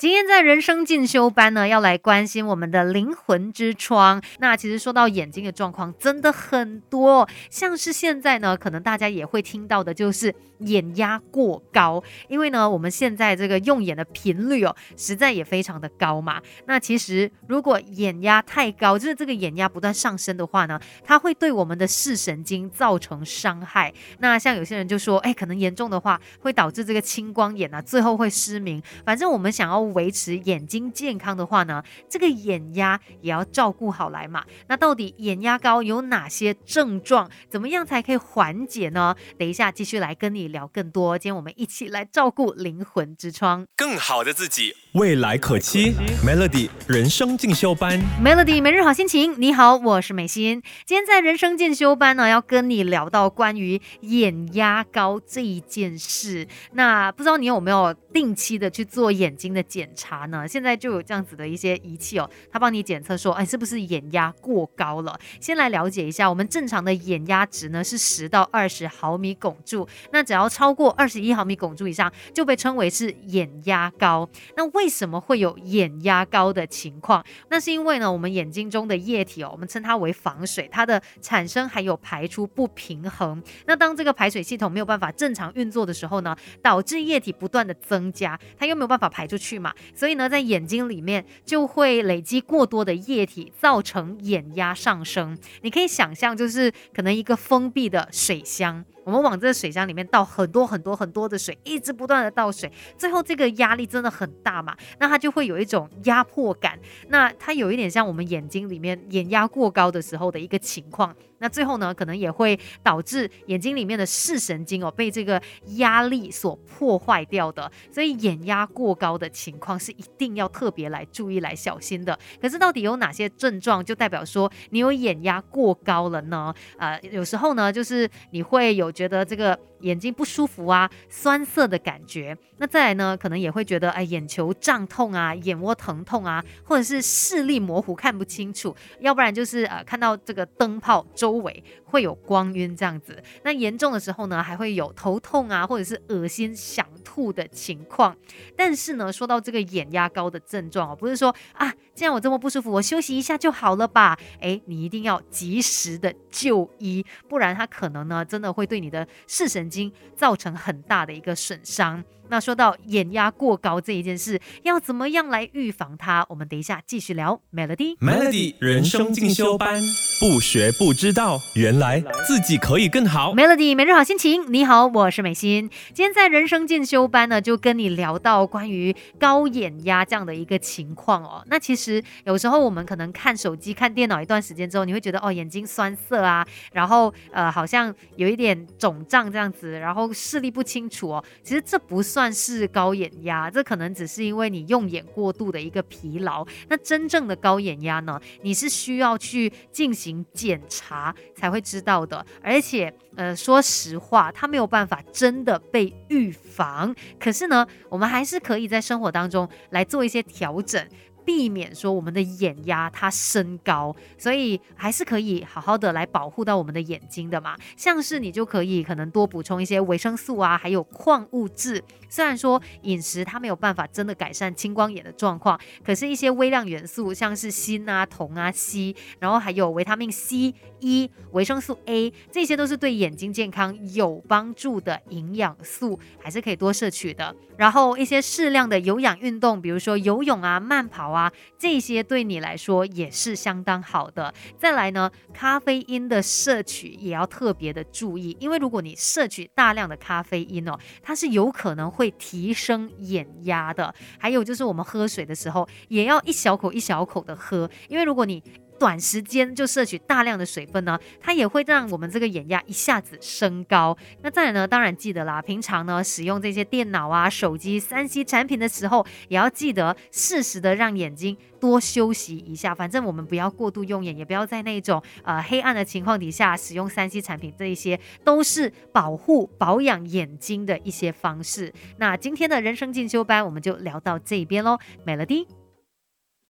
今天在人生进修班呢，要来关心我们的灵魂之窗。那其实说到眼睛的状况，真的很多，像是现在呢，可能大家也会听到的，就是眼压过高。因为呢，我们现在这个用眼的频率哦，实在也非常的高嘛。那其实如果眼压太高，就是这个眼压不断上升的话呢，它会对我们的视神经造成伤害。那像有些人就说，哎，可能严重的话会导致这个青光眼啊，最后会失明。反正我们想要。维持眼睛健康的话呢，这个眼压也要照顾好来嘛。那到底眼压高有哪些症状？怎么样才可以缓解呢？等一下继续来跟你聊更多。今天我们一起来照顾灵魂之窗，更好的自己，未来可期。Melody 人生进修班，Melody 每日好心情。你好，我是美心。今天在人生进修班呢，要跟你聊到关于眼压高这一件事。那不知道你有没有定期的去做眼睛的检？检查呢，现在就有这样子的一些仪器哦，它帮你检测说，哎，是不是眼压过高了？先来了解一下，我们正常的眼压值呢是十到二十毫米汞柱，那只要超过二十一毫米汞柱以上，就被称为是眼压高。那为什么会有眼压高的情况？那是因为呢，我们眼睛中的液体哦，我们称它为防水，它的产生还有排出不平衡。那当这个排水系统没有办法正常运作的时候呢，导致液体不断的增加，它又没有办法排出去嘛。所以呢，在眼睛里面就会累积过多的液体，造成眼压上升。你可以想象，就是可能一个封闭的水箱。我们往这个水箱里面倒很多很多很多的水，一直不断的倒水，最后这个压力真的很大嘛？那它就会有一种压迫感，那它有一点像我们眼睛里面眼压过高的时候的一个情况。那最后呢，可能也会导致眼睛里面的视神经哦被这个压力所破坏掉的。所以眼压过高的情况是一定要特别来注意、来小心的。可是到底有哪些症状，就代表说你有眼压过高了呢？呃，有时候呢，就是你会有。觉得这个眼睛不舒服啊，酸涩的感觉。那再来呢，可能也会觉得哎，眼球胀痛啊，眼窝疼痛啊，或者是视力模糊看不清楚，要不然就是呃看到这个灯泡周围会有光晕这样子。那严重的时候呢，还会有头痛啊，或者是恶心想吐的情况。但是呢，说到这个眼压高的症状哦，不是说啊，既然我这么不舒服，我休息一下就好了吧？哎，你一定要及时的就医，不然它可能呢，真的会对你的视神经造成很大的一个损伤。那说到眼压过高这一件事，要怎么样来预防它？我们等一下继续聊。Melody，Melody 人生进修班，不学不知道，原来自己可以更好。Melody 每日好心情，你好，我是美心。今天在人生进修班呢，就跟你聊到关于高眼压这样的一个情况哦。那其实有时候我们可能看手机、看电脑一段时间之后，你会觉得哦眼睛酸涩啊，然后呃好像有一点肿胀这样子，然后视力不清楚哦。其实这不算。算是高眼压，这可能只是因为你用眼过度的一个疲劳。那真正的高眼压呢？你是需要去进行检查才会知道的。而且，呃，说实话，它没有办法真的被预防。可是呢，我们还是可以在生活当中来做一些调整。避免说我们的眼压它升高，所以还是可以好好的来保护到我们的眼睛的嘛。像是你就可以可能多补充一些维生素啊，还有矿物质。虽然说饮食它没有办法真的改善青光眼的状况，可是，一些微量元素像是锌啊、铜啊、硒，然后还有维他命 C、E、维生素 A，这些都是对眼睛健康有帮助的营养素，还是可以多摄取的。然后一些适量的有氧运动，比如说游泳啊、慢跑啊。这些对你来说也是相当好的。再来呢，咖啡因的摄取也要特别的注意，因为如果你摄取大量的咖啡因哦，它是有可能会提升眼压的。还有就是我们喝水的时候，也要一小口一小口的喝，因为如果你短时间就摄取大量的水分呢，它也会让我们这个眼压一下子升高。那再来呢，当然记得啦，平常呢使用这些电脑啊、手机、三 C 产品的时候，也要记得适时的让眼睛多休息一下。反正我们不要过度用眼，也不要在那种呃黑暗的情况底下使用三 C 产品，这一些都是保护保养眼睛的一些方式。那今天的人生进修班我们就聊到这边喽，美乐蒂。